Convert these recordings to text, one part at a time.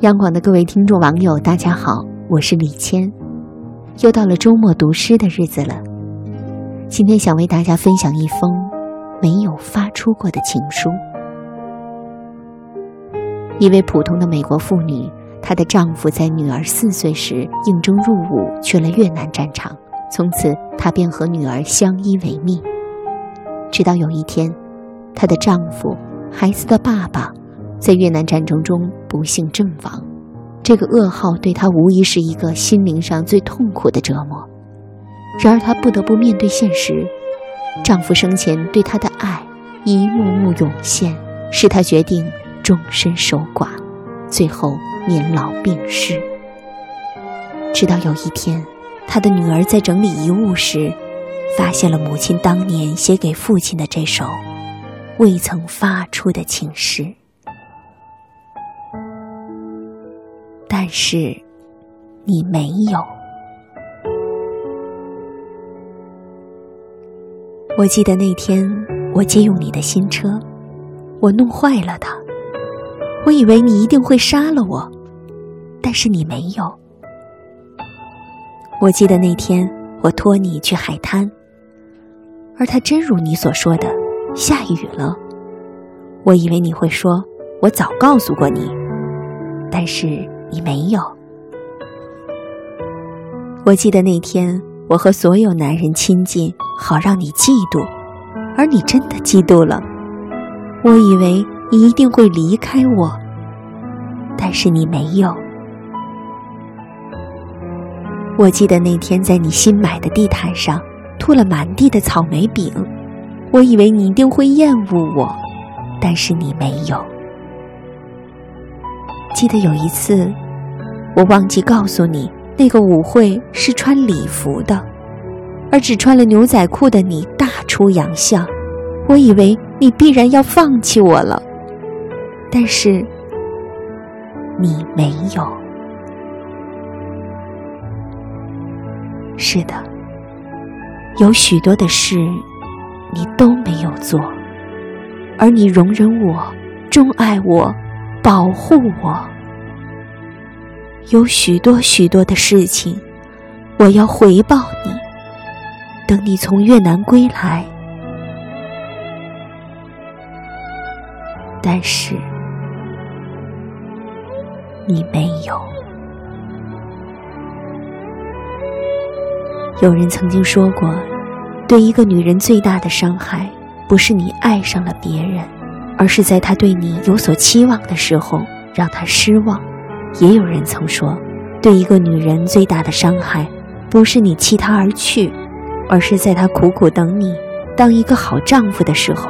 央广的各位听众网友，大家好，我是李谦。又到了周末读诗的日子了。今天想为大家分享一封没有发出过的情书。一位普通的美国妇女，她的丈夫在女儿四岁时应征入伍去了越南战场，从此她便和女儿相依为命。直到有一天，她的丈夫，孩子的爸爸。在越南战争中不幸阵亡，这个噩耗对她无疑是一个心灵上最痛苦的折磨。然而她不得不面对现实，丈夫生前对她的爱一幕幕涌现，使她决定终身守寡，最后年老病逝。直到有一天，她的女儿在整理遗物时，发现了母亲当年写给父亲的这首未曾发出的情诗。但是，你没有。我记得那天我借用你的新车，我弄坏了它。我以为你一定会杀了我，但是你没有。我记得那天我托你去海滩，而它真如你所说的下雨了。我以为你会说，我早告诉过你，但是。你没有。我记得那天，我和所有男人亲近，好让你嫉妒，而你真的嫉妒了。我以为你一定会离开我，但是你没有。我记得那天，在你新买的地毯上吐了满地的草莓饼，我以为你一定会厌恶我，但是你没有。记得有一次，我忘记告诉你，那个舞会是穿礼服的，而只穿了牛仔裤的你大出洋相。我以为你必然要放弃我了，但是你没有。是的，有许多的事你都没有做，而你容忍我，钟爱我。保护我，有许多许多的事情，我要回报你。等你从越南归来，但是你没有。有人曾经说过，对一个女人最大的伤害，不是你爱上了别人。而是在他对你有所期望的时候，让他失望。也有人曾说，对一个女人最大的伤害，不是你弃她而去，而是在她苦苦等你当一个好丈夫的时候，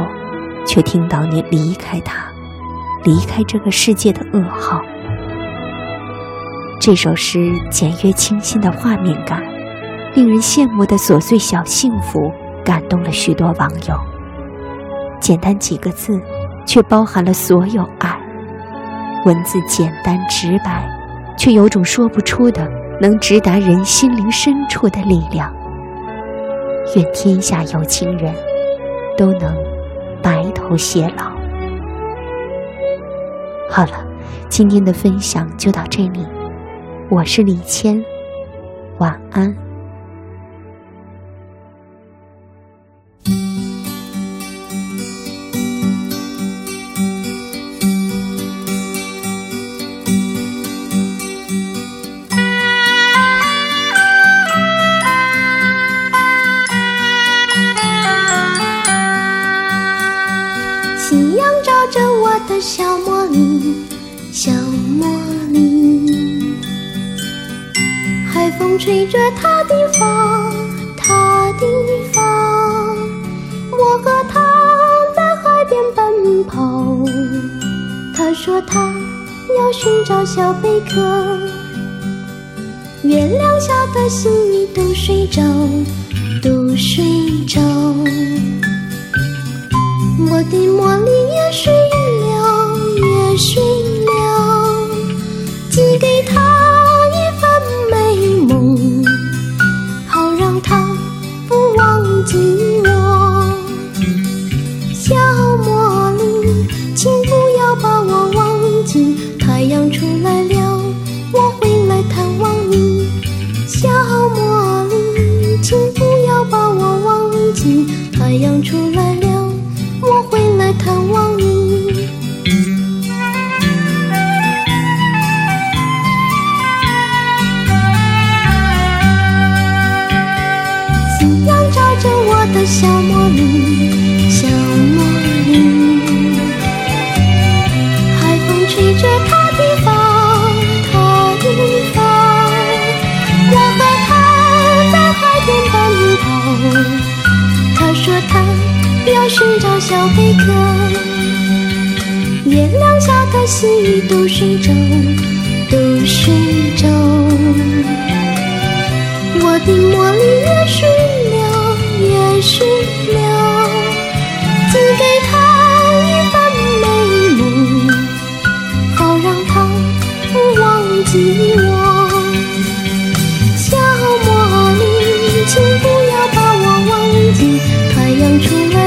却听到你离开她，离开这个世界的噩耗。这首诗简约清新的画面感，令人羡慕的琐碎小幸福，感动了许多网友。简单几个字。却包含了所有爱，文字简单直白，却有种说不出的能直达人心灵深处的力量。愿天下有情人都能白头偕老。好了，今天的分享就到这里，我是李谦，晚安。的小茉莉，小茉莉，海风吹着她的发，她的发。我和她在海边奔跑，她说她要寻找小贝壳。月亮下的星儿都睡着，都睡着。我的茉莉也睡。探望你，夕阳照着我的小茉莉，小茉莉，海风吹着她的发，她的发，我和她在花间奔跑，她说她。要寻找小贝壳，月亮下的细雨都睡着都睡着，我的茉莉也睡了也睡了，寄给他一份美梦，好让他不忘记我，小茉莉，请不要把我忘记，太阳出来。